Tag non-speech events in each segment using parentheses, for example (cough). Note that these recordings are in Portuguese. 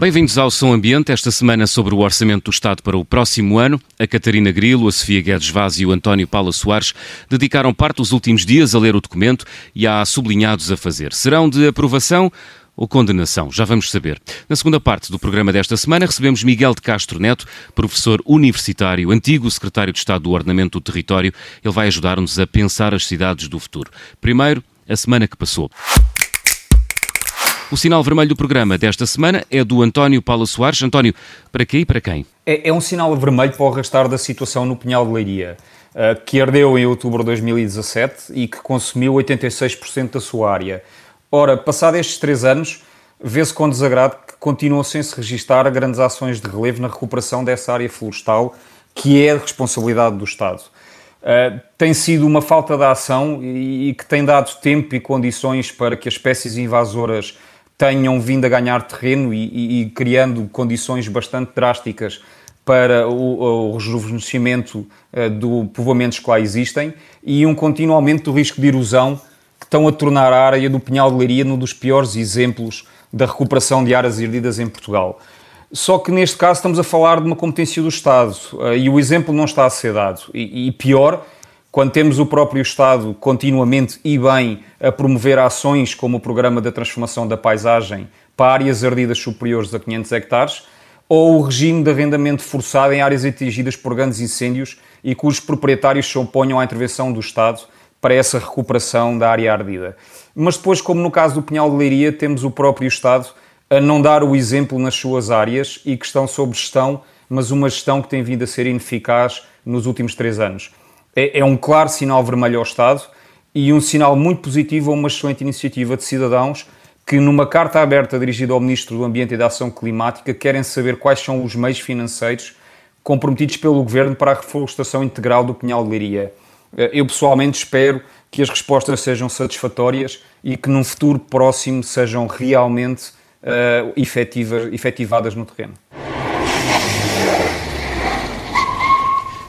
Bem-vindos ao Som Ambiente, esta semana sobre o Orçamento do Estado para o próximo ano. A Catarina Grilo, a Sofia Guedes Vaz e o António Paula Soares dedicaram parte dos últimos dias a ler o documento e há sublinhados a fazer. Serão de aprovação ou condenação? Já vamos saber. Na segunda parte do programa desta semana recebemos Miguel de Castro Neto, professor universitário, antigo secretário de Estado do Ordenamento do Território. Ele vai ajudar-nos a pensar as cidades do futuro. Primeiro, a semana que passou. O sinal vermelho do programa desta semana é do António Paula Soares. António, para quê e para quem? É, é um sinal vermelho para o arrastar da situação no Pinhal de Leiria, uh, que ardeu em outubro de 2017 e que consumiu 86% da sua área. Ora, passado estes três anos, vê-se com desagrado que continuam sem se registar grandes ações de relevo na recuperação dessa área florestal, que é responsabilidade do Estado. Uh, tem sido uma falta de ação e, e que tem dado tempo e condições para que as espécies invasoras tenham vindo a ganhar terreno e, e, e criando condições bastante drásticas para o, o rejuvenescimento uh, do povoamentos que lá existem e um contínuo aumento do risco de erosão que estão a tornar a área do Pinhal de Leiria um dos piores exemplos da recuperação de áreas herdidas em Portugal. Só que neste caso estamos a falar de uma competência do Estado uh, e o exemplo não está a ser dado. E, e pior, quando temos o próprio Estado continuamente e bem a promover ações como o Programa da Transformação da Paisagem para áreas ardidas superiores a 500 hectares, ou o regime de arrendamento forçado em áreas atingidas por grandes incêndios e cujos proprietários se oponham à intervenção do Estado para essa recuperação da área ardida. Mas depois, como no caso do Pinhal de Leiria, temos o próprio Estado a não dar o exemplo nas suas áreas e que estão sob gestão, mas uma gestão que tem vindo a ser ineficaz nos últimos três anos é, é um claro sinal vermelho ao Estado e um sinal muito positivo a uma excelente iniciativa de cidadãos que, numa carta aberta dirigida ao Ministro do Ambiente e da Ação Climática, querem saber quais são os meios financeiros comprometidos pelo Governo para a reflorestação integral do Pinhal de Leiria. Eh, eu pessoalmente espero que as respostas sejam satisfatórias e que num futuro próximo sejam realmente uh, efetivas, efetivadas no terreno.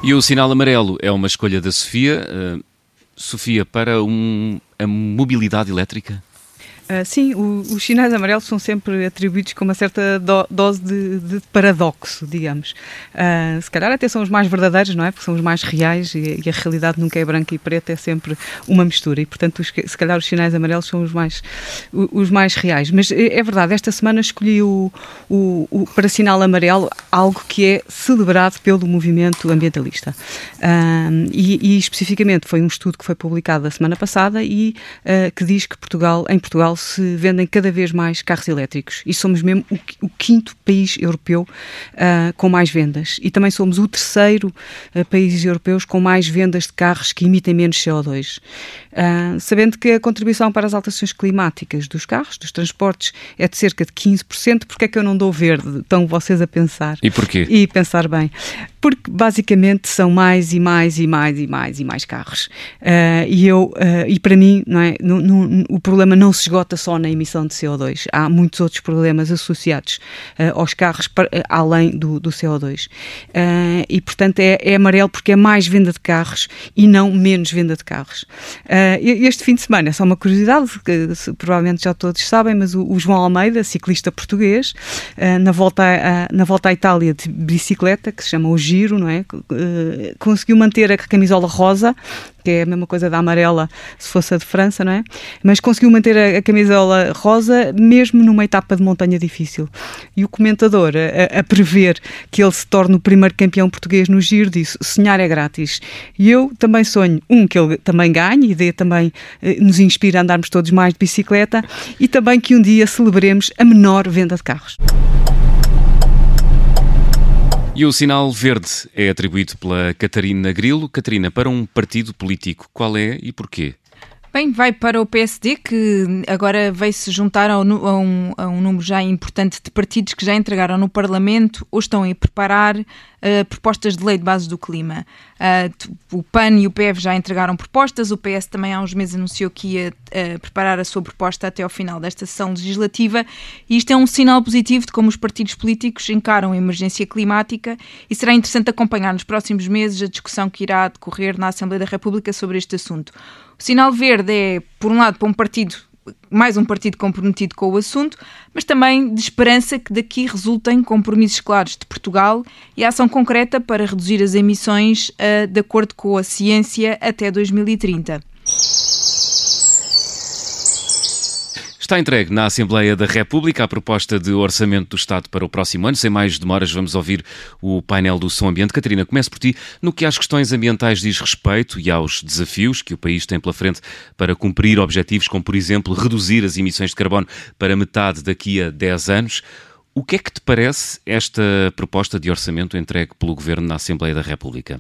E o sinal amarelo é uma escolha da Sofia. Uh, Sofia, para um, a mobilidade elétrica? Uh, sim, o, os sinais amarelos são sempre atribuídos com uma certa do, dose de, de, paradoxo, digamos. Uh, se calhar até são os mais verdadeiros, não é? Porque são os mais reais e, e, a realidade nunca é branca e preta, é sempre uma mistura. E, portanto, os, se calhar os sinais amarelos são os mais, os mais reais. Mas é, é verdade, esta semana escolhi o, o, o, para sinal amarelo algo que é celebrado pelo movimento ambientalista. Uh, e, e, especificamente foi um estudo que foi publicado a semana passada e que diz que Portugal, em Portugal, se vendem cada vez mais carros elétricos e somos mesmo o, o quinto país europeu uh, com mais vendas e também somos o terceiro uh, país europeu com mais vendas de carros que emitem menos CO2. Uh, sabendo que a contribuição para as alterações climáticas dos carros, dos transportes, é de cerca de 15%, porque é que eu não dou verde? Estão vocês a pensar. E porquê? E pensar bem. Porque basicamente são mais e mais e mais e mais e mais carros. e eu, e para mim, não é, no, no, o problema não se esgota só na emissão de CO2. Há muitos outros problemas associados uh, aos carros para, uh, além do, do CO2. Uh, eh, e, portanto, é, é, amarelo porque é mais venda de carros e não menos venda de carros. Este fim de semana, é só uma curiosidade, que provavelmente já todos sabem, mas o, o João Almeida, ciclista português, na, volta a, na volta à Itália de bicicleta, que se chama o Giro, não é? conseguiu manter a camisola rosa que é a mesma coisa da amarela se fosse a de França, não é? Mas conseguiu manter a, a camisola rosa mesmo numa etapa de montanha difícil. E o comentador, a, a, prever que ele se torne o primeiro campeão português no giro, disse: sonhar é grátis. E eu também sonho, um, que ele também ganhe, e ideia também eh, nos inspira a andarmos todos mais de bicicleta, e também que um dia celebremos a menor venda de carros. E o sinal verde é atribuído pela Catarina Grilo. Catarina, para um partido político, qual é e porquê? Bem, vai para o PSD, que agora veio-se juntar a um, a um, número já importante de partidos que já entregaram no Parlamento ou estão a preparar uh, propostas de lei de base do clima. Uh, o PAN e o PEV já entregaram propostas, o PS também há uns meses anunciou que ia uh, preparar a sua proposta até ao final desta sessão legislativa, e isto é um sinal positivo de como os partidos políticos encaram a emergência climática e será interessante acompanhar nos próximos meses a discussão que irá decorrer na Assembleia da República sobre este assunto. O sinal verde é, por um lado, para um partido mais um partido comprometido com o assunto, mas também de esperança que daqui resultem compromissos claros de Portugal e ação concreta para reduzir as emissões uh, de acordo com a ciência até 2030. Está entregue na Assembleia da República a proposta de orçamento do Estado para o próximo ano. Sem mais demoras, vamos ouvir o painel do Som Ambiente. Catarina, começo por ti. No que às questões ambientais diz respeito e aos desafios que o país tem pela frente para cumprir objetivos como, por exemplo, reduzir as emissões de carbono para metade daqui a 10 anos, o que é que te parece esta proposta de orçamento entregue pelo Governo na Assembleia da República?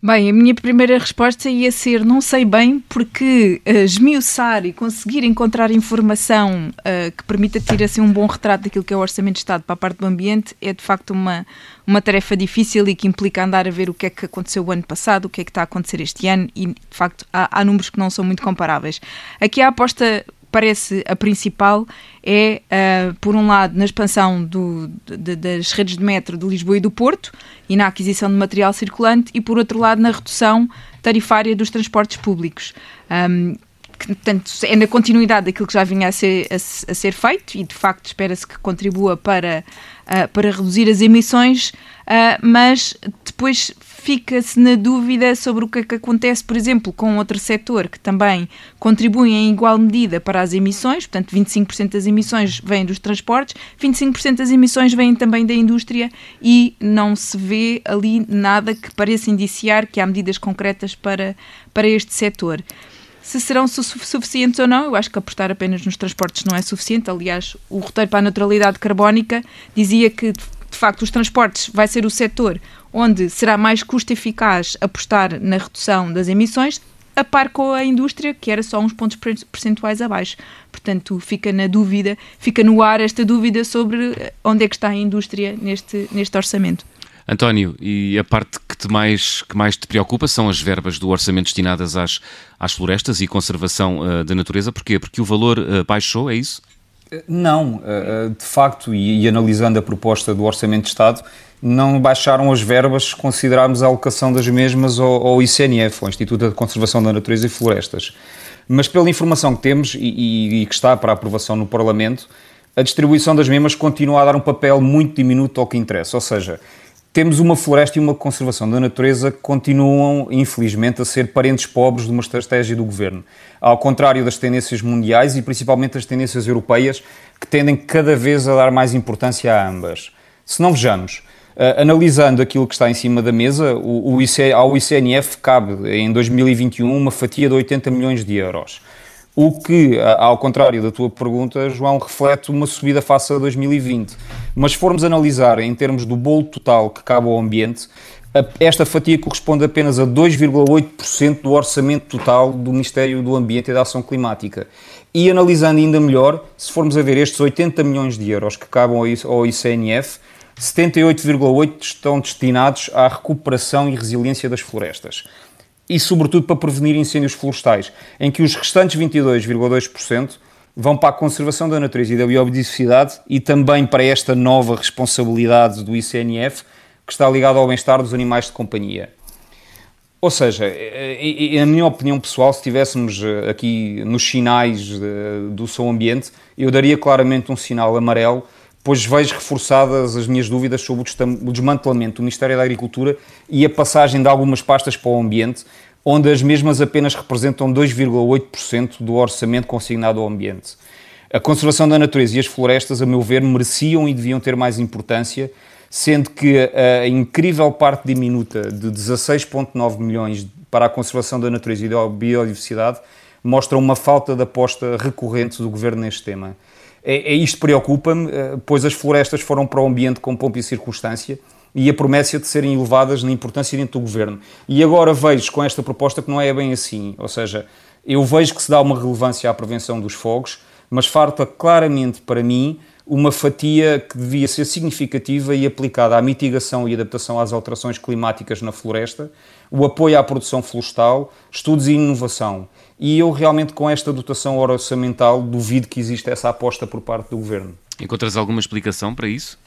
Bem, a minha primeira resposta ia ser não sei bem, porque uh, esmiuçar e conseguir encontrar informação uh, que permita ter assim, um bom retrato daquilo que é o Orçamento de Estado para a parte do ambiente é de facto uma, uma tarefa difícil e que implica andar a ver o que é que aconteceu o ano passado, o que é que está a acontecer este ano e de facto há, há números que não são muito comparáveis. Aqui a aposta parece a principal é, uh, por um lado, na expansão do, de, das redes de metro de Lisboa e do Porto e na aquisição de material circulante, e por outro lado, na redução tarifária dos transportes públicos. Um, que, portanto, é na continuidade daquilo que já vinha a ser, a, a ser feito e, de facto, espera-se que contribua para, uh, para reduzir as emissões, uh, mas depois fica-se na dúvida sobre o que é que acontece, por exemplo, com outro setor que também contribui em igual medida para as emissões, portanto, 25% das emissões vêm dos transportes, 25% das emissões vêm também da indústria e não se vê ali nada que pareça indiciar que há medidas concretas para, para este setor. Se serão su suficientes ou não, eu acho que apostar apenas nos transportes não é suficiente. Aliás, o roteiro para a neutralidade carbónica dizia que de facto, os transportes vai ser o setor onde será mais custo eficaz apostar na redução das emissões, a par com a indústria, que era só uns pontos percentuais abaixo. Portanto, fica na dúvida, fica no ar esta dúvida sobre onde é que está a indústria neste, neste orçamento. António, e a parte que, te mais, que mais te preocupa são as verbas do orçamento destinadas às, às florestas e conservação uh, da natureza. Porquê? Porque o valor uh, baixou, é isso? Não, eh, de facto, e, analisando a proposta do Orçamento de Estado, não baixaram as verbas se considerarmos a alocação das mesmas ao, ao ICNF, ao Instituto de Conservação da Natureza e Florestas. Mas pela informação que temos e, e, que está para aprovação no Parlamento, a distribuição das mesmas continua a dar um papel muito diminuto ao que interessa, ou seja, temos uma floresta e uma conservação da natureza que continuam, infelizmente, a ser parentes pobres de uma estratégia do governo. Ao contrário das tendências mundiais e principalmente das tendências europeias, que tendem cada vez a dar mais importância a ambas. Se não vejamos, uh, analisando aquilo que está em cima da mesa, o, o IC, ao ICNF cabe em 2021 uma fatia de 80 milhões de euros. O que, ao contrário da tua pergunta, João, reflete uma subida face a 2020. Mas se formos analisar em termos do bolo total que cabe ao ambiente, esta fatia corresponde apenas a 2,8% do orçamento total do Ministério do Ambiente e da Ação Climática. E analisando ainda melhor, se formos a ver estes 80 milhões de euros que cabem ao ICNF, 78,8% estão destinados à recuperação e resiliência das florestas e, sobretudo, para prevenir incêndios florestais, em que os restantes 22,2% vão para a conservação da natureza e da biodiversidade e também para esta nova responsabilidade do ICNF, que está ligada ao bem-estar dos animais de companhia. Ou seja, na minha opinião pessoal, se estivéssemos eh, aqui nos sinais do som ambiente, eu daria claramente um sinal amarelo pois vejo reforçadas as minhas dúvidas sobre o desmantelamento do Ministério da Agricultura e a passagem de algumas pastas para o ambiente, onde as mesmas apenas representam 2,8% do orçamento consignado ao ambiente. A conservação da natureza e as florestas, a meu ver, mereciam e deviam ter mais importância, sendo que a incrível parte diminuta de 16,9 milhões para a conservação da natureza e da biodiversidade mostra uma falta de aposta recorrente do governo neste tema. É, é isto preocupa-me, eh, pois as florestas foram para o ambiente com pompa e circunstância e a promessa de serem elevadas na importância dentro do governo. E agora vejo com esta proposta que não é bem assim, ou seja, eu vejo que se dá uma relevância à prevenção dos fogos, mas falta claramente para mim uma fatia que devia ser significativa e aplicada à mitigação e adaptação às alterações climáticas na floresta, o apoio à produção florestal, estudos e inovação. E eu realmente, com esta dotação orçamental, duvido que exista essa aposta por parte do Governo. Encontras alguma explicação para isso?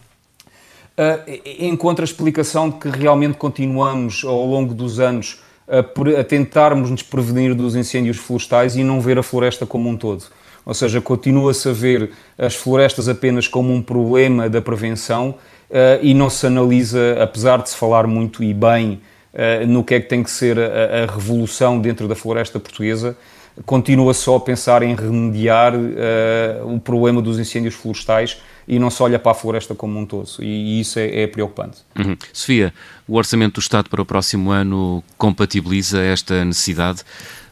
Uh, encontro a explicação de que realmente continuamos, ao longo dos anos, a, a tentarmos nos prevenir dos incêndios florestais e não ver a floresta como um todo ou seja, continua-se a ver as florestas apenas como um problema da prevenção uh, e não se analisa, apesar de se falar muito e bem uh, no que é que tem que ser a, a revolução dentro da floresta portuguesa, continua só a pensar em remediar uh, o problema dos incêndios florestais e não se olha para a floresta como um todo, e, isso é, é preocupante. Uhum. Sofia, o Orçamento do Estado para o próximo ano compatibiliza esta necessidade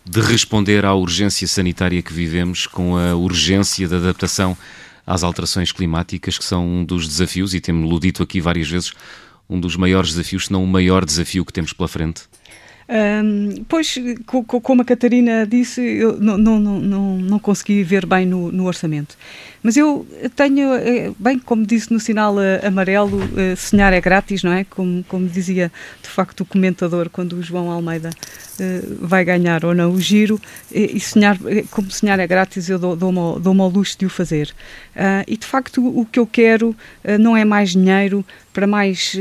de responder à urgência sanitária que vivemos com a urgência da adaptação às alterações climáticas, que são um dos desafios, e temos-lo dito aqui várias vezes, um dos maiores desafios, se não o maior desafio que temos pela frente? Um, pois, como a Catarina disse, eu não, não, não, não consegui ver bem no, no orçamento. Mas eu tenho, eh, bem como disse no sinal eh, amarelo, eh, sonhar é grátis, não é? Como, como dizia de facto o comentador quando o João Almeida vai ganhar ou não o giro, e sonhar, como sonhar é grátis, eu dou-me dou ao luxo de o fazer. e de facto o que eu quero não é mais dinheiro para mais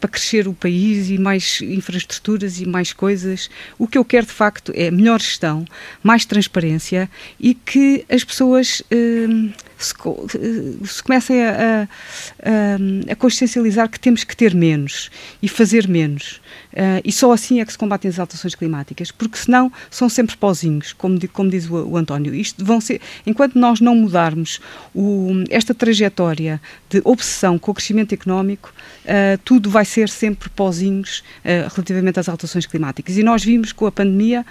para crescer o país e mais infraestruturas e mais coisas. O que eu quero de facto é melhor gestão, mais transparência e que as pessoas se, se comecem a, a, a, consciencializar que temos que ter menos e fazer menos. Uh, e só assim é que se combatem as alterações climáticas, porque senão são sempre pozinhos, como, como diz o, o, António. Isto vão ser, enquanto nós não mudarmos o, esta trajetória de obsessão com o crescimento económico, uh, tudo vai ser sempre pozinhos uh, relativamente às alterações climáticas. E nós vimos com a pandemia,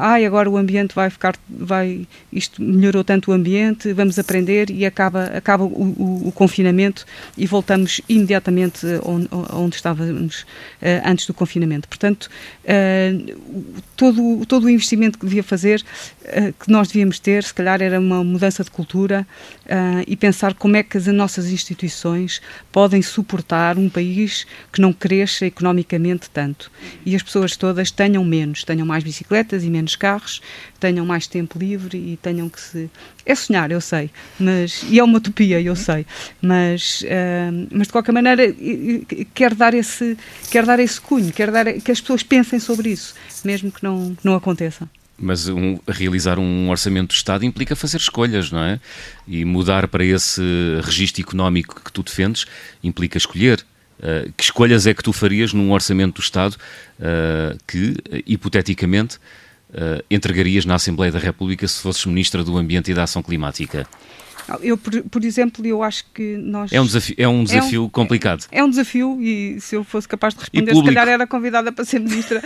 ai, agora o ambiente vai ficar, vai, isto melhorou tanto o ambiente, vamos aprender e acaba, acaba o, o, o confinamento e voltamos imediatamente onde, onde estávamos antes do confinamento. Portanto, todo, todo o investimento que devia fazer, que nós devíamos ter, se calhar era uma mudança de cultura e pensar como é que as nossas instituições podem suportar um país que não cresça economicamente tanto e as pessoas todas tenham menos, tenham mais bicicletas e menos carros, tenham mais tempo livre e tenham que se. É sonhar, eu sei, mas e é uma utopia, eu sei, mas, uh, mas de qualquer maneira quero dar esse, quero dar esse cunho, quero dar que as pessoas pensem sobre isso, mesmo que não, não aconteça. Mas um, realizar um orçamento do Estado implica fazer escolhas, não é? E mudar para esse registro económico que tu defendes implica escolher. Uh, que escolhas é que tu farias num orçamento do Estado uh, que, hipoteticamente, entregarias na Assembleia da República se fosses Ministra do Ambiente e da Ação Climática? Eu, por, por, exemplo, eu acho que nós. É um desafio, é um desafio é um, complicado. É, é, um desafio e se eu fosse capaz de responder, se calhar era convidada para ser ministra.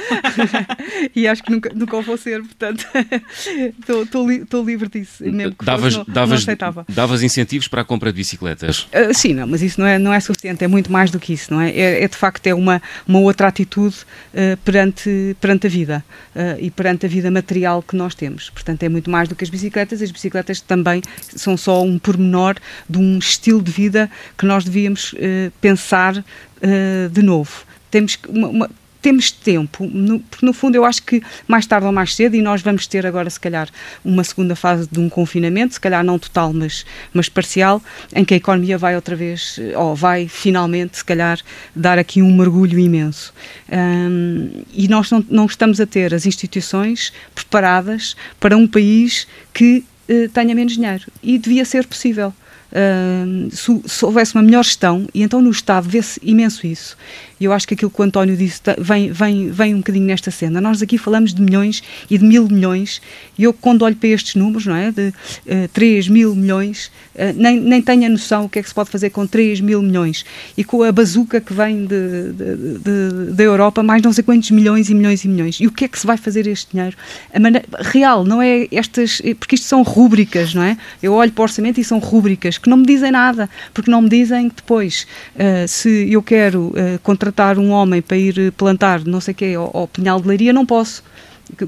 (laughs) e acho que nunca, nunca o vou ser, portanto, (laughs) estou li, livre disso. Mesmo que davas, fosse, não, davas, não aceitava. davas incentivos para a compra de bicicletas? Uh, sim, não, mas isso não é, não é suficiente, é muito mais do que isso, não é? É, é de facto é uma, uma outra atitude uh, perante, perante a vida uh, e perante a vida material que nós temos. Portanto, é muito mais do que as bicicletas. As bicicletas também são só um pormenor de um estilo de vida que nós devíamos uh, pensar uh, de novo. Temos uma, uma temos tempo, no, porque no fundo eu acho que mais tarde ou mais cedo, e nós vamos ter agora se calhar uma segunda fase de um confinamento, se calhar não total, mas, mas parcial, em que a economia vai outra vez, eh, ou vai finalmente se calhar dar aqui um mergulho imenso. Um, e nós não, não estamos a ter as instituições preparadas para um país que uh, tenha menos dinheiro. E devia ser possível. Uh, se, se, houvesse uma melhor gestão, e então no Estado vê-se imenso isso. Eu acho que aquilo que o António disse vem, vem, vem um bocadinho nesta cena. Nós aqui falamos de milhões e de mil milhões, e eu, quando olho para estes números, não é? De uh, eh, 3 mil milhões, uh, nem, nem tenho a noção o que é que se pode fazer com 3 mil milhões. E com a bazuca que vem de, de, de, da Europa, mais não sei quantos milhões e milhões e milhões. E o que é que se vai fazer este dinheiro? A maneira, real, não é estas. Porque isto são rúbricas, não é? Eu olho para o orçamento e são rúbricas que não me dizem nada, porque não me dizem que depois, uh, se eu quero contratar um homem para ir plantar não sei o quê, ao, ao Pinhal de Leiria, não posso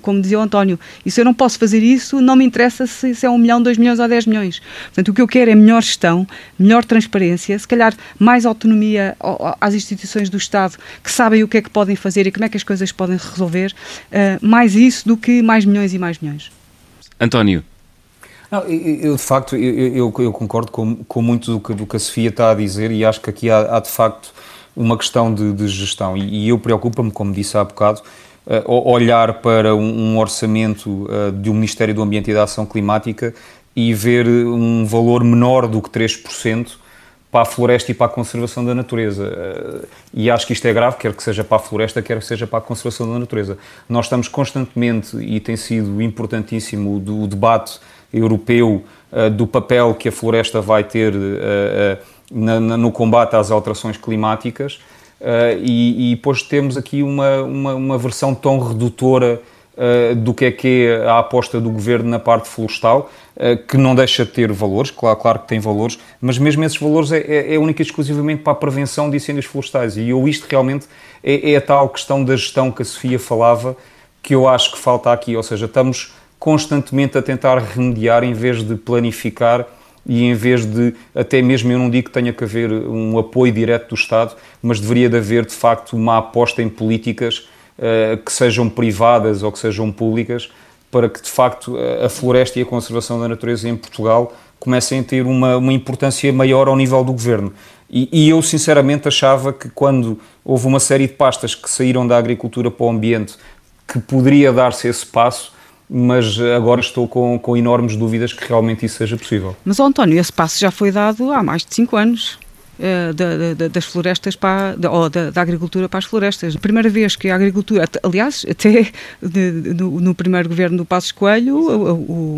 como dizia o António, e se eu não posso fazer isso, não me interessa se, se, é um milhão, dois milhões ou dez milhões. Portanto, o que eu quero é melhor gestão, melhor transparência, se calhar mais autonomia às instituições do Estado que sabem o que é que podem fazer e como é que as coisas podem resolver, uh, mais isso do que mais milhões e mais milhões. António. Não, eu, de facto, eu, eu, eu concordo com, com, muito do que, do que a Sofia está a dizer e acho que aqui há, há de facto uma questão de, de gestão. E, e eu preocupa-me, como disse há bocado, uh, olhar para um, um orçamento uh, do Ministério do Ambiente e da Ação Climática e ver um valor menor do que 3% para a floresta e para a conservação da natureza. E acho que isto é grave, quer que seja para a floresta, quer que seja para a conservação da natureza. Nós estamos constantemente, e tem sido importantíssimo, o debate europeu do papel que a floresta vai ter na, na, no combate às alterações climáticas uh, e, e, depois temos aqui uma, uma, uma versão tão redutora uh, do que é que é a aposta do governo na parte florestal, uh, que não deixa de ter valores, claro, claro que tem valores, mas mesmo esses valores é, é, é única e exclusivamente para a prevenção de incêndios florestais. E eu isto realmente é, é a tal questão da gestão que a Sofia falava, que eu acho que falta aqui, ou seja, estamos constantemente a tentar remediar em vez de planificar e em vez de, até mesmo eu não digo que tenha que haver um apoio direto do Estado, mas deveria de haver de facto uma aposta em políticas uh, que sejam privadas ou que sejam públicas para que de facto a floresta e a conservação da natureza em Portugal comecem a ter uma, uma importância maior ao nível do governo. E, e, eu sinceramente achava que quando houve uma série de pastas que saíram da agricultura para o ambiente, que poderia dar-se esse passo, mas agora estou com, com enormes dúvidas que realmente isso seja possível. Mas, oh, António, esse passo já foi dado há mais de 5 anos. Uh, da, da, das florestas para, da, ou da, da, agricultura para as florestas. A primeira vez que a agricultura, aliás, até (laughs) de, no, no, primeiro governo do Passos Coelho, o, o,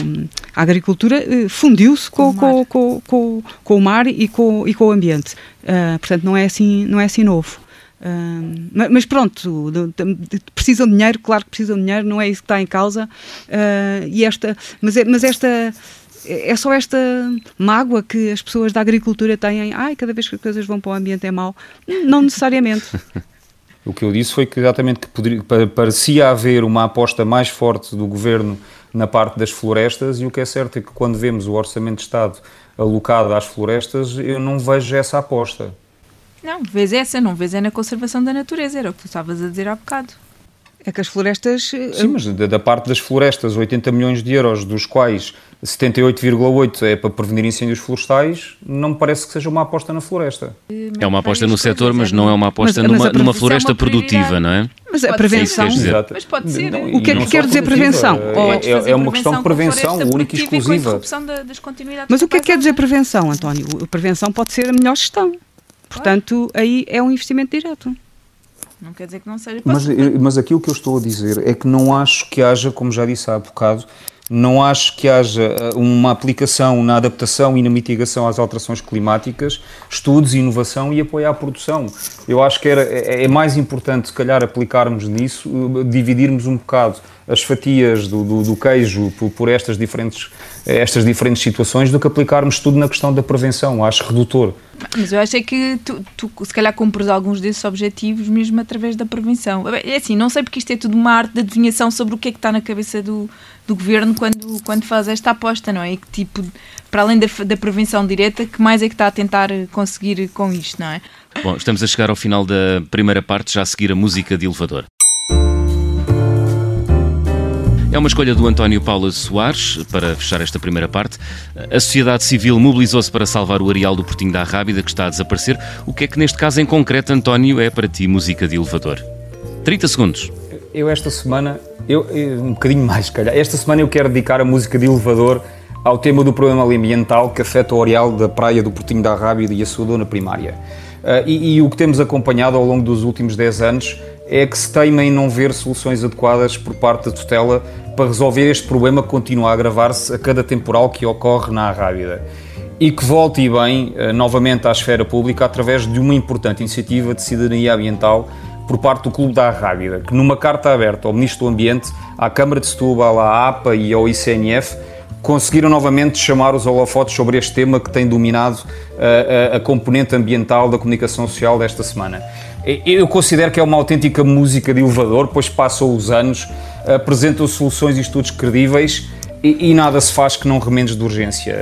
a agricultura uh, fundiu-se com, com, com, com, com, o mar e com, e com o ambiente. Uh, portanto, não é assim, não é assim novo. Mas pronto, precisam de dinheiro, claro que precisam de dinheiro, não é isso que está em causa. Uh, e esta, mas, é, mas esta é só esta mágoa que as pessoas da agricultura têm. Ai, cada vez que as coisas vão para o ambiente é mau. Não necessariamente. (laughs) o que eu disse foi que exatamente que poderia, parecia haver uma aposta mais forte do governo na parte das florestas, e o que é certo é que quando vemos o orçamento de Estado alocado às florestas, eu não vejo essa aposta. Não, vês essa, não vês é na conservação da natureza, era o que tu estavas a dizer há bocado. É que as florestas. Eh, Sim, mas da, da parte das florestas, 80 milhões de euros, dos quais 78,8 é para prevenir incêndios florestais, não me parece que seja uma aposta na floresta. É uma aposta no setor, mas não é uma aposta mas, numa, mas numa floresta é produtiva, não é? Mas a prevenção. Mas pode ser. Não, o que é que quer dizer prevenção? É, é, é uma questão de prevenção única e exclusiva. Mas o que é que quer dizer prevenção, António? A prevenção pode ser a melhor gestão. Portanto, aí é um investimento direto. Não quer dizer que não seja mas, mas aqui o que eu estou a dizer é que não acho que haja, como já disse há bocado, não acho que haja eh, uma aplicação na adaptação e na mitigação às alterações climáticas, estudos, inovação e apoio à produção. Eu acho que era, é, é mais importante, se calhar, aplicarmos nisso, eh, dividirmos um bocado as fatias do, do, do queijo por, por, estas, diferentes, estas diferentes situações do que aplicarmos tudo na questão da prevenção. Acho redutor. Mas eu acho é que tu, tu, se calhar cumpres alguns desses objetivos mesmo através da prevenção. É assim, não sei porque isto é tudo uma arte de adivinhação sobre o que é que está na cabeça do, do governo quando, quando faz esta aposta, não é? E que tipo, para além da, da prevenção direta, que mais é que está a tentar conseguir com isto, não é? Bom, estamos a chegar ao final da primeira parte, já a seguir a música de elevador. É uma escolha do António Paulo Soares para fechar esta primeira parte. A sociedade civil mobilizou-se para salvar o areal do Portinho da Rábida, que está a desaparecer. O que é que neste caso em concreto, António, é para ti música de elevador? 30 segundos. Eu esta semana, eu, eu, um bocadinho mais, calhar, esta semana eu quero dedicar a música de elevador ao tema do problema ambiental que afeta o areal da praia do Portinho da Rábida e a sua dona primária. e, e o que temos acompanhado ao longo dos últimos 10 anos é que se teima em não ver soluções adequadas por parte da tutela para resolver este problema que continua a agravar-se a cada temporal que ocorre na Arrábida e que volte e bem eh, novamente à esfera pública através de uma importante iniciativa de cidadania ambiental por parte do Clube da Arrábida, que numa carta aberta ao Ministro do Ambiente, à Câmara de Setúbal, à APA e ao ICNF, conseguiram novamente chamar os holofotes sobre este tema que tem dominado a, eh, a, a componente ambiental da comunicação social desta semana. Eu considero que é uma autêntica música de elevador, pois passam os anos, apresentam soluções e estudos credíveis e, e, nada se faz que não remendes de urgência.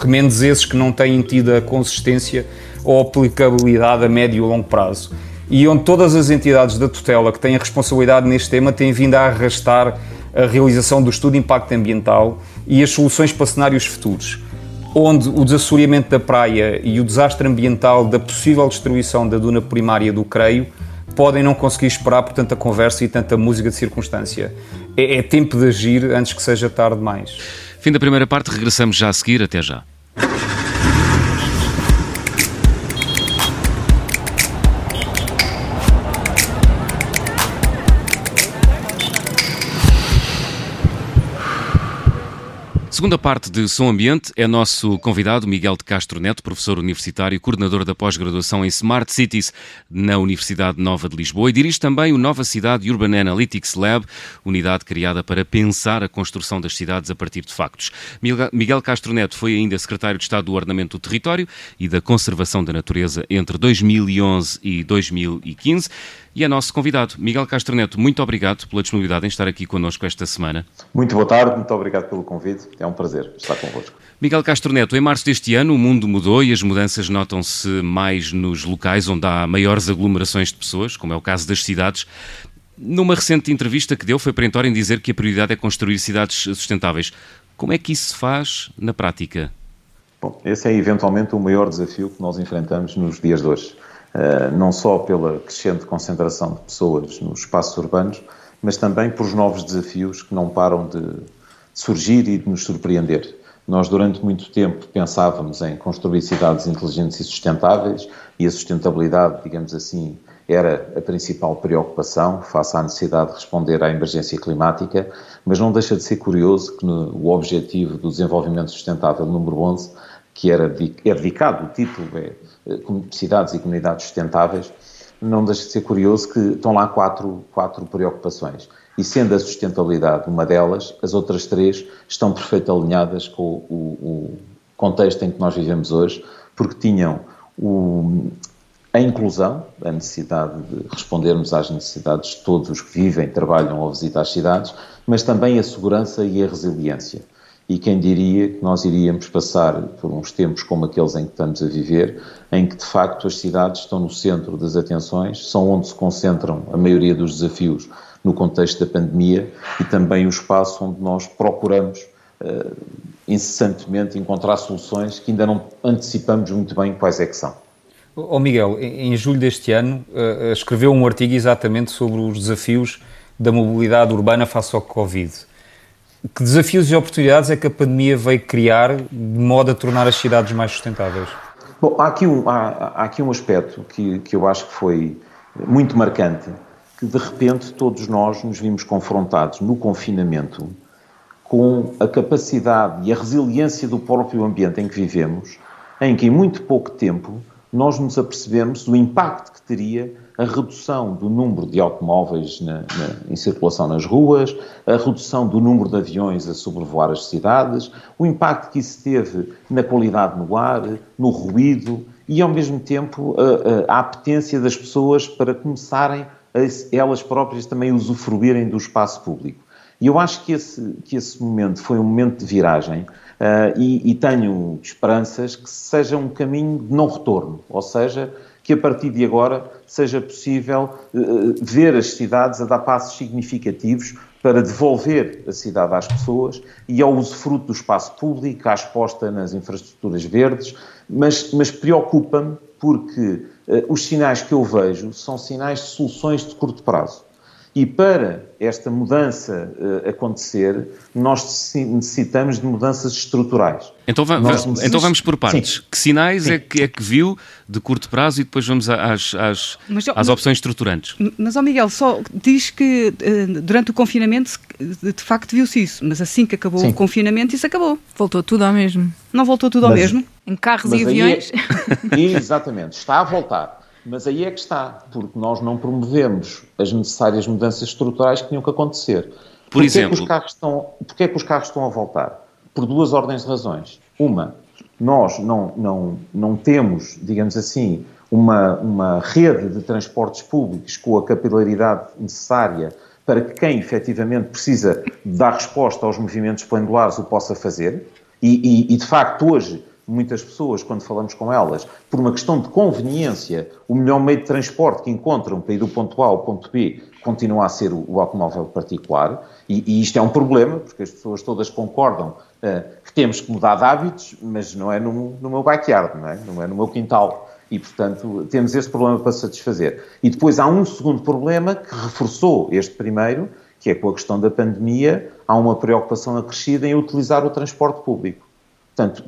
Remendes esses que não têm tido a consistência ou aplicabilidade a médio e longo prazo. E onde todas as entidades da tutela que têm a responsabilidade neste tema têm vindo a arrastar a realização do estudo de impacto ambiental e as soluções para cenários futuros onde o desassoreamento da praia e o desastre ambiental da possível destruição da duna primária do Creio podem não conseguir esperar por tanta conversa e tanta música de circunstância. É, é tempo de agir antes que seja tarde demais. Fim da primeira parte, regressamos já a seguir. Até já. Segunda parte de Som Ambiente é nosso convidado Miguel de Castro Neto, professor universitário, coordenador da pós-graduação em Smart Cities na Universidade Nova de Lisboa e dirige também o Nova Cidade Urban Analytics Lab, unidade criada para pensar a construção das cidades a partir de factos. Miguel Castro Neto foi ainda secretário de Estado do Ordenamento do Território e da Conservação da Natureza entre 2011 e 2015 e é nosso convidado. Miguel Castro Neto, muito obrigado pela disponibilidade em estar aqui connosco esta semana. Muito boa tarde, muito obrigado pelo convite. É um prazer estar convosco. Miguel Castro Neto, em março deste ano o mundo mudou e as mudanças notam-se mais nos locais onde há maiores aglomerações de pessoas, como é o caso das cidades. Numa recente entrevista que deu, foi perentório em dizer que a prioridade é construir cidades sustentáveis. Como é que isso se faz na prática? Bom, esse é eventualmente o maior desafio que nós enfrentamos nos dias de hoje. Eh, não só pela crescente concentração de pessoas nos espaços urbanos, mas também por os novos desafios que não param de surgir e de nos surpreender. Nós, durante muito tempo, pensávamos em construir cidades inteligentes e sustentáveis, e a sustentabilidade, digamos assim, era a principal preocupação face à necessidade de responder à emergência climática, mas não deixa de ser curioso que no, o objetivo do desenvolvimento sustentável número 11, que era é dedicado, o título é eh, cidades e comunidades sustentáveis, não deixa de ser curioso que estão lá quatro, quatro preocupações. E sendo a sustentabilidade uma delas, as outras três estão perfeitamente alinhadas com o, o contexto em que nós vivemos hoje, porque tinham o, a inclusão, a necessidade de respondermos às necessidades de todos os que vivem, trabalham ou visitam as cidades, mas também a segurança e a resiliência e quem diria que nós iríamos passar por uns tempos como aqueles em que estamos a viver, em que de facto as cidades estão no centro das atenções, são onde se concentram a maioria dos desafios no contexto da pandemia e também o espaço onde nós procuramos uh, incessantemente encontrar soluções que ainda não antecipamos muito bem quais é que são. Oh Miguel, em julho deste ano uh, escreveu um artigo exatamente sobre os desafios da mobilidade urbana face ao Covid que desafios e oportunidades é que a pandemia veio criar de modo a tornar as cidades mais sustentáveis? Bom, há aqui um, há, há aqui um aspecto que, que eu acho que foi muito marcante, que de repente todos nós nos vimos confrontados no confinamento com a capacidade e a resiliência do próprio ambiente em que vivemos, em que em muito pouco tempo nós nos apercebemos do impacto que teria a redução do número de automóveis na, na, em circulação nas ruas, a redução do número de aviões a sobrevoar as cidades, o impacto que isso teve na qualidade no ar, no ruído e, ao mesmo tempo, a, a, a apetência das pessoas para começarem a elas próprias também usufruírem do espaço público. E eu acho que esse, que esse momento foi um momento de viragem uh, e, e tenho esperanças que seja um caminho de não retorno, ou seja, que a partir de agora seja possível uh, ver as cidades a dar passos significativos para devolver a cidade às pessoas e ao usufruto do espaço público, à exposta nas infraestruturas verdes, mas, mas preocupa-me porque uh, os sinais que eu vejo são sinais de soluções de curto prazo. E para esta mudança uh, acontecer, nós necessitamos de mudanças estruturais. Então, va necessitamos... então vamos por partes. Sim. Que sinais é que, é que viu de curto prazo e depois vamos às, às, mas, às opções estruturantes? Mas, ó Miguel, só diz que uh, durante o confinamento de facto viu-se isso, mas assim que acabou Sim. o confinamento isso acabou. Voltou tudo ao mesmo. Não voltou tudo ao mesmo? Em carros e aviões? É... (laughs) Exatamente, está a voltar. Mas aí é que está, porque nós não promovemos as necessárias mudanças estruturais que tinham que acontecer. Por porquê exemplo? Que os carros estão, porquê é que os carros estão a voltar? Por duas ordens de razões. Uma, nós não, não, não temos, digamos assim, uma, uma rede de transportes públicos com a capilaridade necessária para que quem efetivamente precisa dar resposta aos movimentos pendulares o possa fazer. E, e, e de facto, hoje muitas pessoas, quando falamos com elas, por uma questão de conveniência, o melhor meio de transporte que encontram para ir do ponto A ao ponto B continua a ser o, automóvel particular, e, e, isto é um problema, porque as pessoas todas concordam uh, que temos que mudar de hábitos, mas não é no, no meu backyard, não é? não é no meu quintal. E, portanto, temos esse problema para satisfazer. E depois há um segundo problema que reforçou este primeiro, que é com a questão da pandemia, há uma preocupação acrescida em utilizar o transporte público. Portanto,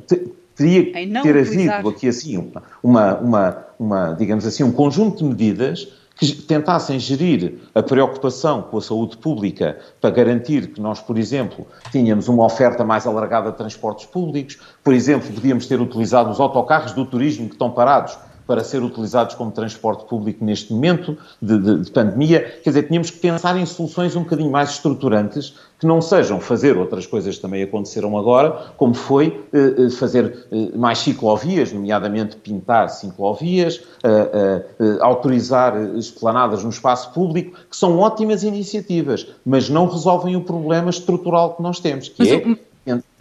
teria que ter havido aqui assim uma, uma, uma, digamos assim, um conjunto de medidas que tentassem gerir a preocupação com a saúde pública para garantir que nós, por exemplo, tínhamos uma oferta mais alargada de transportes públicos, por exemplo, podíamos ter utilizado os autocarros do turismo que estão parados para ser utilizados como transporte público neste momento de, de, de, pandemia. Quer dizer, tínhamos que pensar em soluções um bocadinho mais estruturantes que não sejam fazer outras coisas que também aconteceram agora, como foi eh, eh fazer eh, mais ciclovias, nomeadamente pintar ciclovias, eh, eh, autorizar esplanadas no espaço público, que são ótimas iniciativas, mas não resolvem o problema estrutural que nós temos, que mas é... O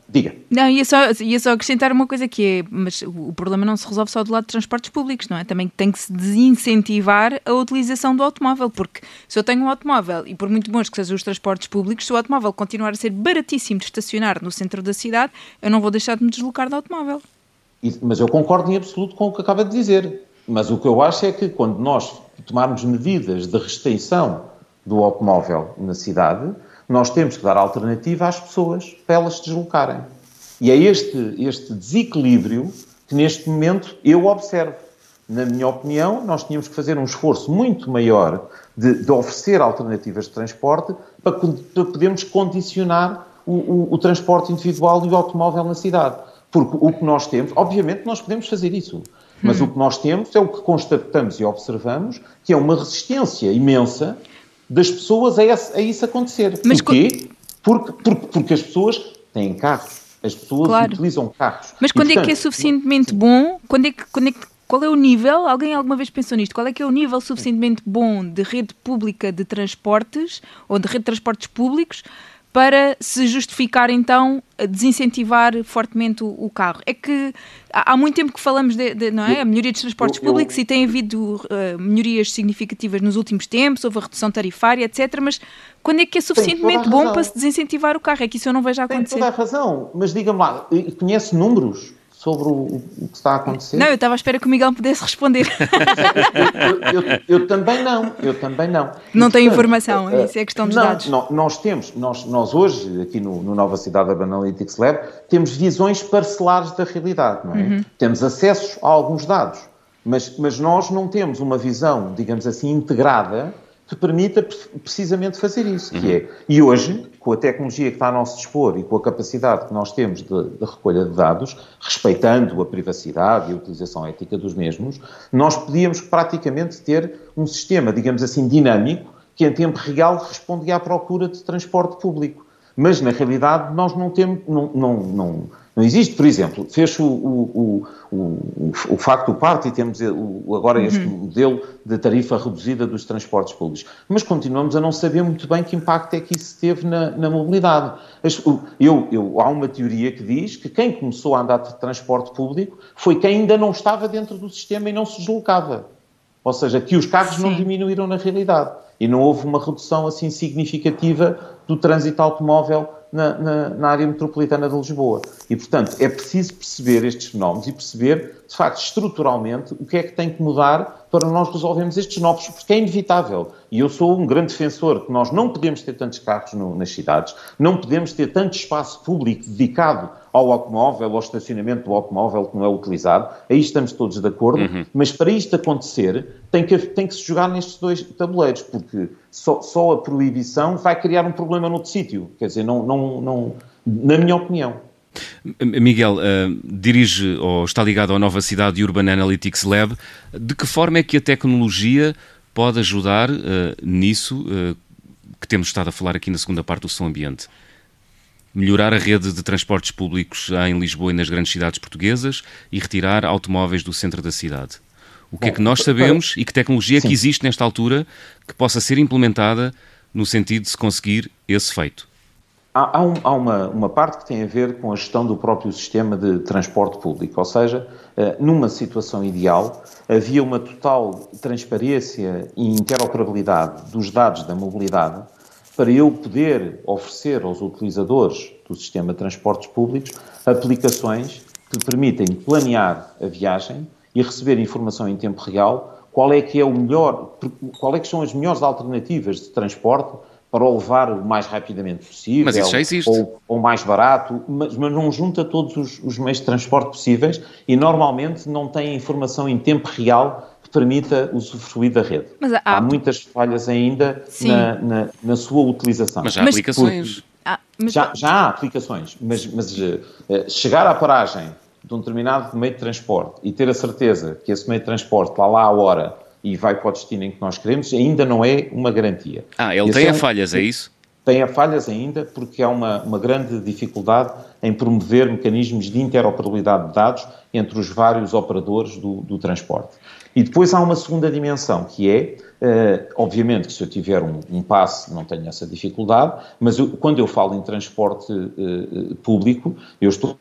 Diga. Não, ia só, ia só acrescentar uma coisa que é, mas o problema não se resolve só do lado de transportes públicos, não é? Também tem que se desincentivar a utilização do automóvel, porque se eu tenho um automóvel e por muito bons que sejam os transportes públicos, se o automóvel continuar a ser baratíssimo de estacionar no centro da cidade, eu não vou deixar de me deslocar do automóvel. Mas eu concordo em absoluto com o que acaba de dizer. Mas o que eu acho é que quando nós tomarmos medidas de restrição do automóvel na cidade, nós temos que dar alternativa às pessoas para elas se deslocarem. E é este, este desequilíbrio que neste momento eu observo. Na minha opinião, nós tínhamos que fazer um esforço muito maior de, de oferecer alternativas de transporte para, para podermos condicionar o, o, o, transporte individual e o automóvel na cidade. Porque o que nós temos, obviamente nós podemos fazer isso, mas hum. o que nós temos é o que constatamos e observamos, que é uma resistência imensa das pessoas a, esse, a isso acontecer. Mas Porquê? Porque, porque, porque as pessoas têm carros. As pessoas claro. utilizam carros. Mas quando e, portanto, é que é suficientemente bom? Quando é que, quando é que, qual é o nível? Alguém alguma vez pensou nisto? Qual é que é o nível suficientemente bom de rede pública de transportes ou de rede de transportes públicos para se justificar então desincentivar fortemente o, o carro. É que há, há, muito tempo que falamos de, de não é? a melhoria dos transportes eu, públicos eu, e tem havido uh, melhorias significativas nos últimos tempos, houve a redução tarifária, etc. Mas quando é que é suficientemente bom para se desincentivar o carro? É que isso eu não vejo a acontecer. Tem toda a razão, mas diga-me lá, conhece números? Sobre o, o, que está a acontecer? Não, eu estava à espera que o Miguel pudesse responder. eu, eu, eu, também não, eu também não. Não tem informação, uh, isso é questão dos não, dados. Não, nós temos, nós, nós hoje, aqui no, no Nova Cidade Urban Analytics Lab, temos visões parcelares da realidade, não é? Uhum. Temos acessos a alguns dados, mas, mas nós não temos uma visão, digamos assim, integrada que permita precisamente fazer isso, uhum. que é, e hoje, com a tecnologia que está a nosso dispor e com a capacidade que nós temos de, de, recolha de dados, respeitando a privacidade e a utilização ética dos mesmos, nós podíamos praticamente ter um sistema, digamos assim, dinâmico, que em tempo real respondia à procura de transporte público. Mas, na realidade, nós não temos, não, não, não não existe, por exemplo, fez o, o, o, o, facto do parte e temos agora este uhum. modelo de tarifa reduzida dos transportes públicos, mas continuamos a não saber muito bem que impacto é que isso teve na, na mobilidade. Eu, eu, há uma teoria que diz que quem começou a andar de transporte público foi quem ainda não estava dentro do sistema e não se deslocava. Ou seja, que os carros Sim. não diminuíram na realidade e não houve uma redução assim significativa do trânsito automóvel na, na, na, área metropolitana de Lisboa. E, portanto, é preciso perceber estes fenómenos e perceber, de facto, estruturalmente, o que é que tem que mudar para nós resolvermos estes novos, porque é inevitável. E eu sou um grande defensor que nós não podemos ter tantos carros no, nas cidades, não podemos ter tanto espaço público dedicado ao automóvel, ao estacionamento do automóvel que não é utilizado. Aí estamos todos de acordo, uhum. mas para isto acontecer tem que, tem que se jogar nestes dois tabuleiros, porque só, só a proibição vai criar um problema noutro sítio. Quer dizer, não, não, não, na minha opinião. Miguel, uh, dirige ou está ligado à nova cidade Urban Analytics Lab. De que forma é que a tecnologia pode ajudar uh, nisso uh, que temos estado a falar aqui na segunda parte do som ambiente? Melhorar a rede de transportes públicos em Lisboa e nas grandes cidades portuguesas e retirar automóveis do centro da cidade. O que Bom, é que nós sabemos e que tecnologia é que existe nesta altura que possa ser implementada no sentido de se conseguir esse feito? Há, há, um, há uma, uma, parte que tem a ver com a gestão do próprio sistema de transporte público, ou seja, eh, numa situação ideal, havia uma total transparência e interoperabilidade dos dados da mobilidade para eu poder oferecer aos utilizadores do sistema de transportes públicos aplicações que permitem planear a viagem e receber informação em tempo real qual é que é o melhor, qual é que são as melhores alternativas de transporte para o levar o mais rapidamente possível. Mas isso já existe. Ou, ou mais barato, mas, mas, não junta todos os, os, meios de transporte possíveis e normalmente não tem informação em tempo real que permita usufruir da rede. Mas há, há muitas falhas ainda na, na, na, sua utilização. Mas já há aplicações. Ah, mas... já, já, há aplicações, mas, mas uh, chegar à paragem de um determinado meio de transporte e ter a certeza que esse meio de transporte está lá à hora e vai para o destino em que nós queremos, ainda não é uma garantia. Ah, ele Esse tem é um, falhas, é isso? Tem a falhas ainda porque há uma, uma grande dificuldade em promover mecanismos de interoperabilidade de dados entre os vários operadores do, do transporte. E depois há uma segunda dimensão, que é, uh, obviamente que se eu tiver um, um passe não tenho essa dificuldade, mas eu, quando eu falo em transporte uh, público, eu estou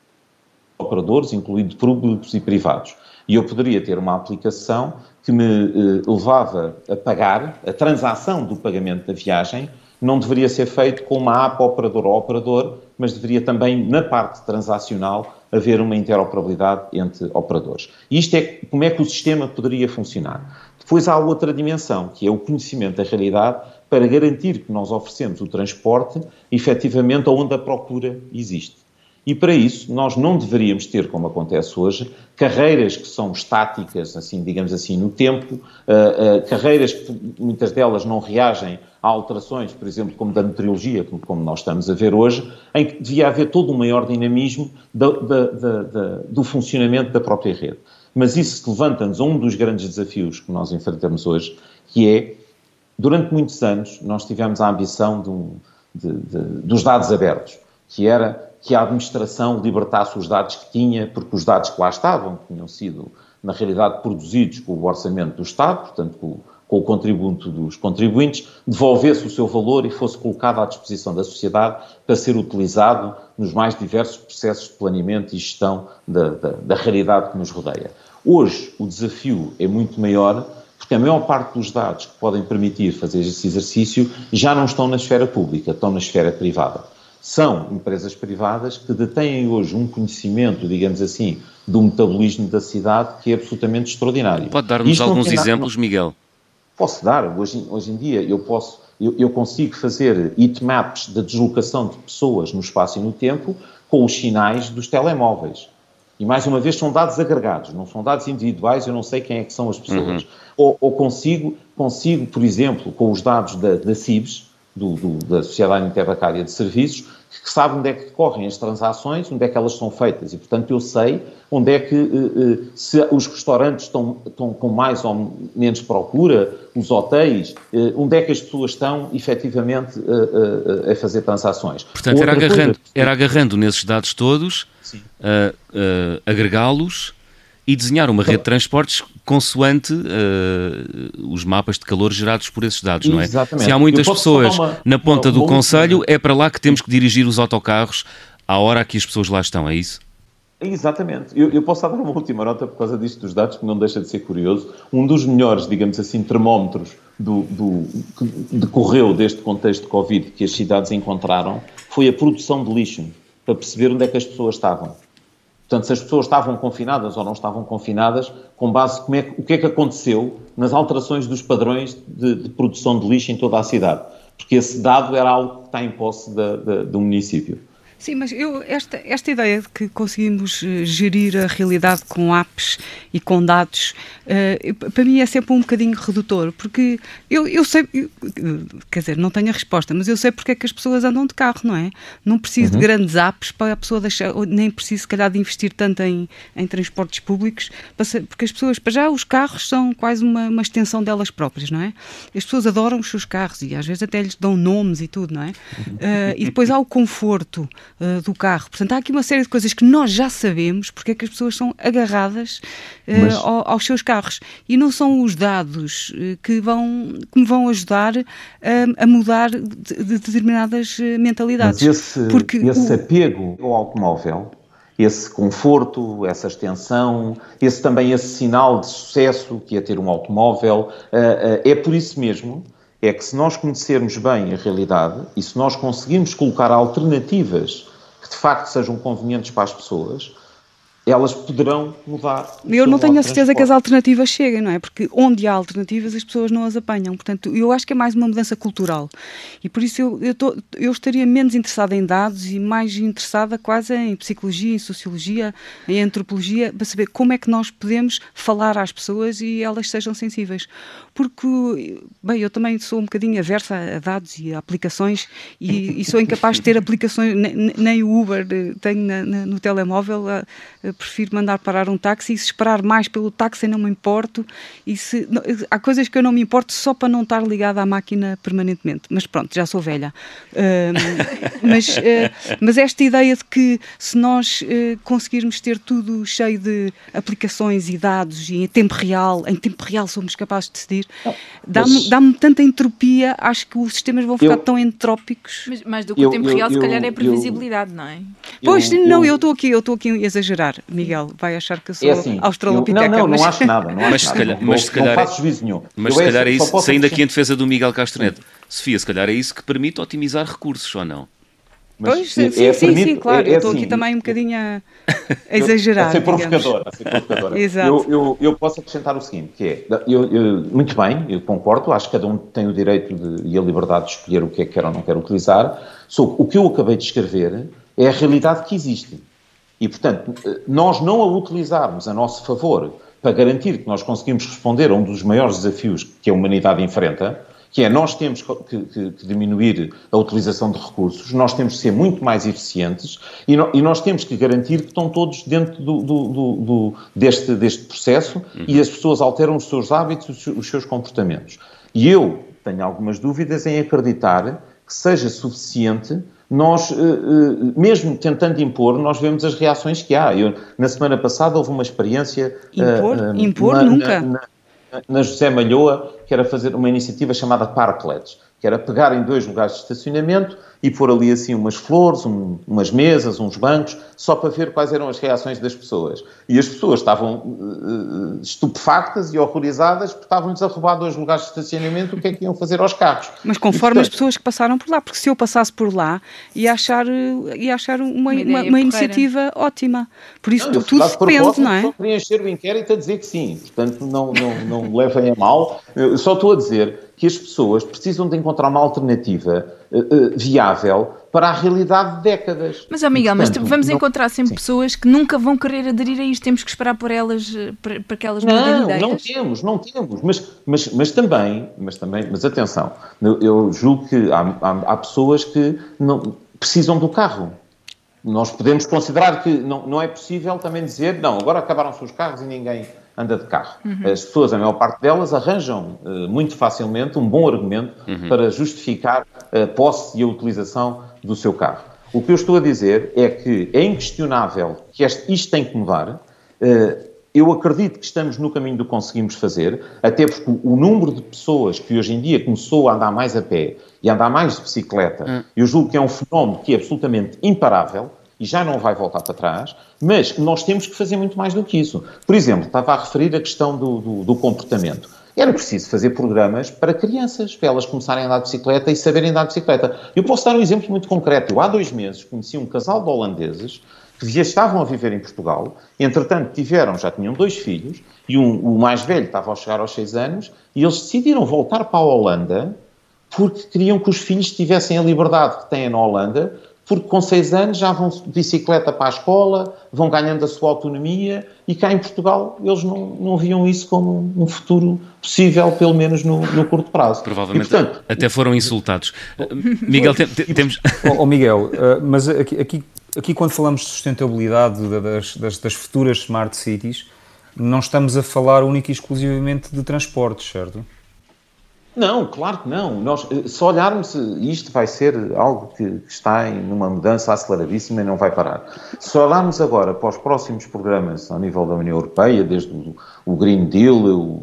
operadores, incluindo públicos e privados. E eu poderia ter uma aplicação que me eh, levava a pagar, a transação do pagamento da viagem, não deveria ser feito com uma app operador ou operador, mas deveria também, na parte transacional, haver uma interoperabilidade entre operadores. E isto é como é que o sistema poderia funcionar. Depois há outra dimensão, que é o conhecimento da realidade, para garantir que nós oferecemos o transporte efetivamente onde a procura existe. E para isso, nós não deveríamos ter, como acontece hoje, carreiras que são estáticas, assim, digamos assim, no tempo, uh, uh, carreiras que muitas delas não reagem a alterações, por exemplo, como da meteorologia, como, como, nós estamos a ver hoje, em que devia haver todo um maior dinamismo da, do funcionamento da própria rede. Mas isso levanta-nos a um dos grandes desafios que nós enfrentamos hoje, que é, durante muitos anos, nós tivemos a ambição um, de, de, dos dados abertos, que era que a administração libertasse os dados que tinha, porque os dados que lá estavam tinham sido, na realidade, produzidos com o orçamento do Estado, portanto, com, com o contributo dos contribuintes, devolvesse o seu valor e fosse colocado à disposição da sociedade para ser utilizado nos mais diversos processos de planeamento e gestão da, da, da realidade que nos rodeia. Hoje, o desafio é muito maior porque a maior parte dos dados que podem permitir fazer esse exercício já não estão na esfera pública, estão na esfera privada são empresas privadas que detêm hoje um conhecimento, digamos assim, do metabolismo da cidade que é absolutamente extraordinário. Pode dar-nos alguns exemplos, Miguel? Posso dar. Hoje, hoje em dia eu posso, eu, eu consigo fazer heatmaps da deslocação de pessoas no espaço e no tempo com os sinais dos telemóveis. E mais uma vez são dados agregados, não são dados individuais, eu não sei quem é que são as pessoas. Uhum. Ou, ou, consigo, consigo, por exemplo, com os dados da, da CIBS, do, do, da Sociedade Interbancária de Serviços, que sabe onde é que decorrem as transações, onde é que elas são feitas. E, portanto, eu sei onde é que, eh, eh, se os restaurantes estão, estão com mais ou menos procura, os hotéis, eh, onde é que as pessoas estão, efetivamente, a fazer transações. Portanto, era agarrando, era agarrando nesses dados todos, agregá-los e desenhar uma rede de transportes consoante uh, os mapas de calor gerados por esses dados, não é? Exatamente. Se há muitas pessoas uma, na ponta uma, do Conselho, é para lá que temos que dirigir os autocarros à hora que as pessoas lá estão, é isso? Exatamente. Eu, eu posso dar uma última nota por causa disto dos dados, que não deixa de ser curioso. Um dos melhores, digamos assim, termómetros do, do, que decorreu deste contexto de Covid que as cidades encontraram foi a produção de lixo, para perceber onde é que as pessoas estavam. Portanto, se as pessoas estavam confinadas ou não estavam confinadas, com base como é, o que é que aconteceu nas alterações dos padrões de, de, produção de lixo em toda a cidade. Porque esse dado era algo que está em posse do município. Sim, mas eu, esta, esta ideia de que conseguimos uh, gerir a realidade com apps e com dados, uh, para mim é sempre um bocadinho redutor, porque eu, eu sei, eu, quer dizer, não tenho a resposta, mas eu sei porque é que as pessoas andam de carro, não é? Não preciso uhum. de grandes apps para a pessoa deixar, nem preciso, se calhar, de investir tanto em, em transportes públicos, porque as pessoas, para já, os carros são quase uma, uma extensão delas próprias, não é? As pessoas adoram os seus carros e às vezes até lhes dão nomes e tudo, não é? Uh, (laughs) e depois há o conforto uh, do carro. Portanto, há aqui uma série de coisas que nós já sabemos porque é que as pessoas são agarradas uh, Mas... ao, aos seus carros. E não são os dados uh, que, vão, que me vão ajudar a mudar de, de determinadas mentalidades. Mas esse, porque esse o... apego ao automóvel esse conforto, essa extensão, esse também esse sinal de sucesso que é ter um automóvel. É por isso mesmo é que se nós conhecermos bem a realidade e se nós conseguirmos colocar alternativas de facto sejam convenientes para as pessoas, elas poderão mudar. Eu não tenho a certeza que as alternativas cheguem, não é? Porque onde há alternativas as pessoas não as apanham. Portanto, eu acho que é mais uma mudança cultural. E por isso eu, eu, tô, eu estaria menos interessada em dados e mais interessada quase em psicologia, em sociologia, em antropologia, para saber como é que nós podemos falar às pessoas e elas sejam sensíveis. Porque, bem, eu também sou um bocadinho aversa a dados e a aplicações e, e sou incapaz de ter (laughs) aplicações, nem, nem o Uber tenho na, na, no telemóvel. A, a prefiro mandar parar um táxi e se esperar mais pelo táxi não me importo. E se, não, há coisas que eu não me importo só para não estar ligada à máquina permanentemente. Mas pronto, já sou velha. Uh, (laughs) mas, uh, mas esta ideia de que se nós uh, conseguirmos ter tudo cheio de aplicações e dados e em tempo real, em tempo real somos capazes de decidir, dá-me dá tanta entropia, acho que os sistemas vão ficar eu, tão entrópicos. Mas mais do que eu, o tempo eu, real, se calhar é previsibilidade, não é? Pois, não, eu estou aqui, eu estou aqui a exagerar. Miguel vai achar que eu sou é assim, australopiteca. não, não, mas... não acho nada. Não acho mas, se calhar, mas se calhar, não faço juízo nenhum. Mas se calhar é, é isso, saindo aqui em defesa do Miguel Castro Neto, Sofia, se calhar é isso que permite otimizar recursos, ou não? Mas pois, sim, é, sim, permite, sim, claro. É, eu estou assim, aqui também um bocadinho a, (laughs) a exagerar. A ser provocadora. A ser provocadora. Exato. Eu, eu, eu, posso acrescentar o seguinte, que é, eu, eu, muito bem, eu concordo, acho que cada um tem o direito de, e a liberdade de escolher o que é que quer ou não quer utilizar, só o que eu acabei de escrever é a realidade que existe. E, portanto, nós não a utilizarmos a nosso favor para garantir que nós conseguimos responder a um dos maiores desafios que a humanidade enfrenta, que é nós temos que, que, que, diminuir a utilização de recursos, nós temos que ser muito mais eficientes e, no, e nós temos que garantir que estão todos dentro do, do, do, deste, deste processo uhum. e as pessoas alteram os seus hábitos, os, os seus comportamentos. E eu tenho algumas dúvidas em acreditar que seja suficiente nós, eh, eh, mesmo tentando impor, nós vemos as reações que há. Eu, na semana passada houve uma experiência... Impor? Uh, impor na, nunca? Na, na, na, José Malhoa, que era fazer uma iniciativa chamada Parklets, que era pegar em dois lugares de estacionamento e pôr ali assim umas flores, um, umas mesas, uns bancos, só para ver quais eram as reações das pessoas. E as pessoas estavam uh, estupefactas e horrorizadas porque estavam-lhes a roubar dois lugares de estacionamento, o que é que iam fazer aos carros? Mas conforme e, portanto, as pessoas que passaram por lá, porque se eu passasse por lá ia achar, ia achar uma, uma, uma iniciativa ótima. Por isso não, tudo depende, não é? Só queria encher o inquérito a dizer que sim, portanto não, não, não levem a mal. Eu só estou a dizer que as pessoas precisam de encontrar uma alternativa uh, uh, viável para a realidade de décadas. Mas, oh Miguel, portanto, mas vamos não... encontrar sempre Sim. pessoas que nunca vão querer aderir a isto, temos que esperar por elas, eh, para, para que elas mudem ideias? Não, não temos, não temos, mas, mas, mas também, mas também, mas atenção, eu, eu julgo que há, há, há pessoas que não, precisam do carro, nós podemos considerar que não, não é possível também dizer, não, agora acabaram-se os carros e ninguém anda de carro. Uhum. As pessoas, a maior parte delas, arranjam uh, muito facilmente um bom argumento uhum. para justificar a posse e a utilização do seu carro. O que eu estou a dizer é que é inquestionável que este, isto tem que mudar. Uh, eu acredito que estamos no caminho do que conseguimos fazer, até porque o número de pessoas que hoje em dia começou a andar mais a pé e a andar mais de bicicleta, uhum. eu julgo que é um fenómeno que é absolutamente imparável e já não vai voltar para trás, mas nós temos que fazer muito mais do que isso. Por exemplo, estava a referir a questão do, do, do comportamento. era preciso fazer programas para crianças, para elas começarem a andar de bicicleta e saberem andar de bicicleta. Eu posso dar um exemplo muito concreto. Eu, há dois meses, conheci um casal de holandeses que já estavam a viver em Portugal, entretanto tiveram, já tinham dois filhos, e um, o mais velho estava a chegar aos seis anos, e eles decidiram voltar para a Holanda porque queriam que os filhos tivessem a liberdade que têm na Holanda, porque com seis anos já vão de bicicleta para a escola, vão ganhando a sua autonomia e cá em Portugal eles não, não viam isso como um futuro possível, pelo menos no, no curto prazo. Provavelmente e, portanto, até foram insultados. Miguel, tem, temos... (laughs) Oh, oh Miguel, uh, mas aqui, aqui, aqui, quando falamos de sustentabilidade das, das, das futuras smart cities, não estamos a falar única e exclusivamente de transportes, certo? Não, claro que não. Nós, eh, se olharmos, isto vai ser algo que, está em uma mudança aceleradíssima e não vai parar. Se olharmos agora para os próximos programas ao nível da União Europeia, desde o, o Green Deal, o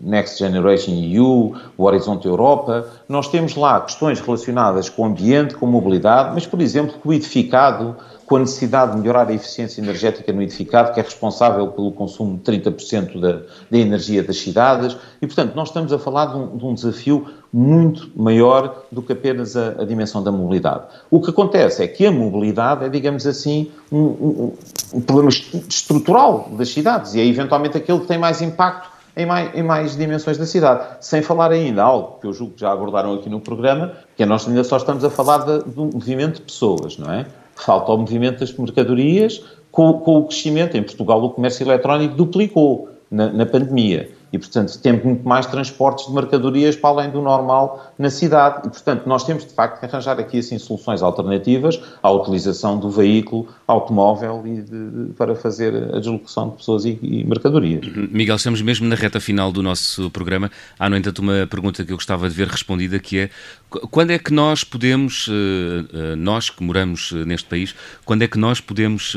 Next Generation EU, o Horizonte Europa, nós temos lá questões relacionadas com o ambiente, com mobilidade, mas, por exemplo, com edificado, com a necessidade de melhorar a eficiência energética no edificado, que é responsável pelo consumo de 30% da, da, energia das cidades, e, portanto, nós estamos a falar de um, de um desafio muito maior do que apenas a, a, dimensão da mobilidade. O que acontece é que a mobilidade é, digamos assim, um, um, um problema estrutural das cidades, e é eventualmente aquele que tem mais impacto em mais, em mais, dimensões da cidade. Sem falar ainda algo que eu julgo que já abordaram aqui no programa, que é nós ainda só estamos a falar de, de um movimento de pessoas, não é? Falta o movimento das mercadorias com, com, o crescimento. Em Portugal, o comércio eletrónico duplicou na, na pandemia e, portanto, temos muito mais transportes de mercadorias para além do normal na cidade. E, portanto, nós temos, de facto, que arranjar aqui, assim, soluções alternativas à utilização do veículo automóvel e de, para fazer a deslocação de pessoas e, e, mercadorias. Uhum. Miguel, estamos mesmo na reta final do nosso programa. Há, no entanto, uma pergunta que eu gostava de ver respondida, que é quando é que nós podemos, eh, eh, nós que moramos eh, neste país, quando é que nós podemos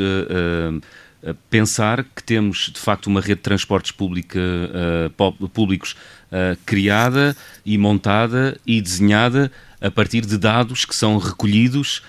pensar que temos de facto uma rede de transportes pública, uh, públicos uh, criada e montada e desenhada a partir de dados que são recolhidos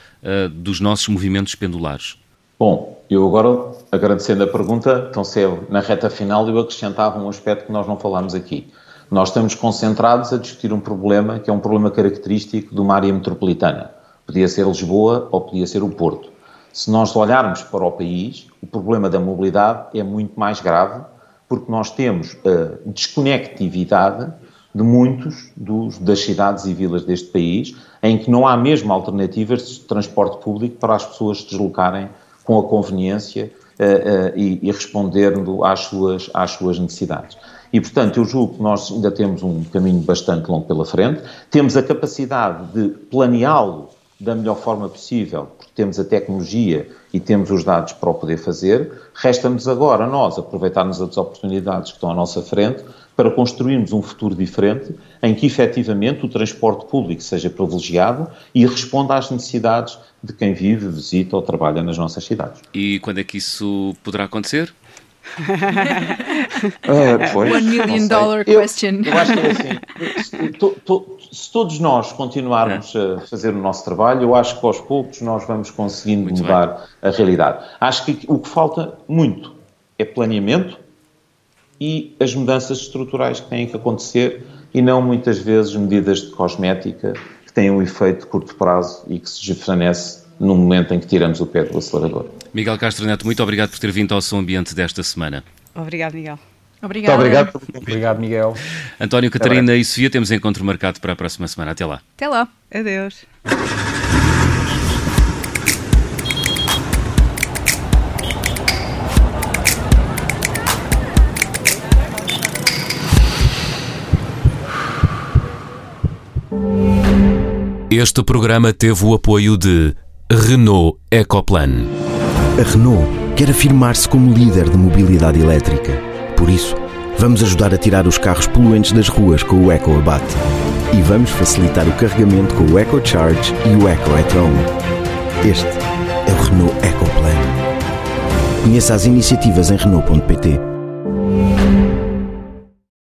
dos nossos movimentos pendulares? Bom, eu agora, agradecendo a pergunta, tão cedo na reta final, eu acrescentava um aspecto que nós não falámos aqui. Nós estamos concentrados a discutir um problema que é um problema característico de uma área metropolitana. Podia ser Lisboa ou podia ser o Porto. Se nós olharmos para o país, o problema da mobilidade é muito mais grave, porque nós temos a desconectividade de muitos dos, das cidades e vilas deste país, em que não há mesmo alternativas de transporte público para as pessoas se deslocarem com a conveniência uh, uh, e, e, respondendo às suas, às suas necessidades. E, portanto, eu julgo que nós ainda temos um caminho bastante longo pela frente, temos a capacidade de planeá-lo da melhor forma possível, porque temos a tecnologia e temos os dados para o poder fazer. Resta-nos agora nós aproveitarmos as oportunidades que estão à nossa frente para construirmos um futuro diferente em que efetivamente o transporte público seja privilegiado e responda às necessidades de quem vive, visita ou trabalha nas nossas cidades. E quando é que isso poderá acontecer? (laughs) uh, pois, One million dollar question. Eu, eu, acho que é assim. To, to, se todos nós continuarmos é. a fazer o nosso trabalho, eu acho que aos poucos nós vamos conseguindo muito mudar bem. a realidade. Acho que o que falta muito é planeamento e as mudanças estruturais que têm que acontecer e não muitas vezes medidas de cosmética que têm um efeito de curto prazo e que se desvanece no momento em que tiramos o pé do acelerador. Miguel Castro Neto, muito obrigado por ter vindo ao Som Ambiente desta semana. Obrigado, Miguel. Obrigado. obrigado. Obrigado, Miguel. António, Catarina e Sofia, temos encontro marcado para a próxima semana. Até lá. Até lá. Adeus. Este programa teve o apoio de Renault Ecoplan. A Renault quer afirmar-se como líder de mobilidade elétrica. Por isso, vamos ajudar a tirar os carros poluentes das ruas com o EcoAbate. E vamos facilitar o carregamento com o EcoCharge e o EcoEtron. Este é o Renault Ecoplan. Conheça as iniciativas em Renault.pt.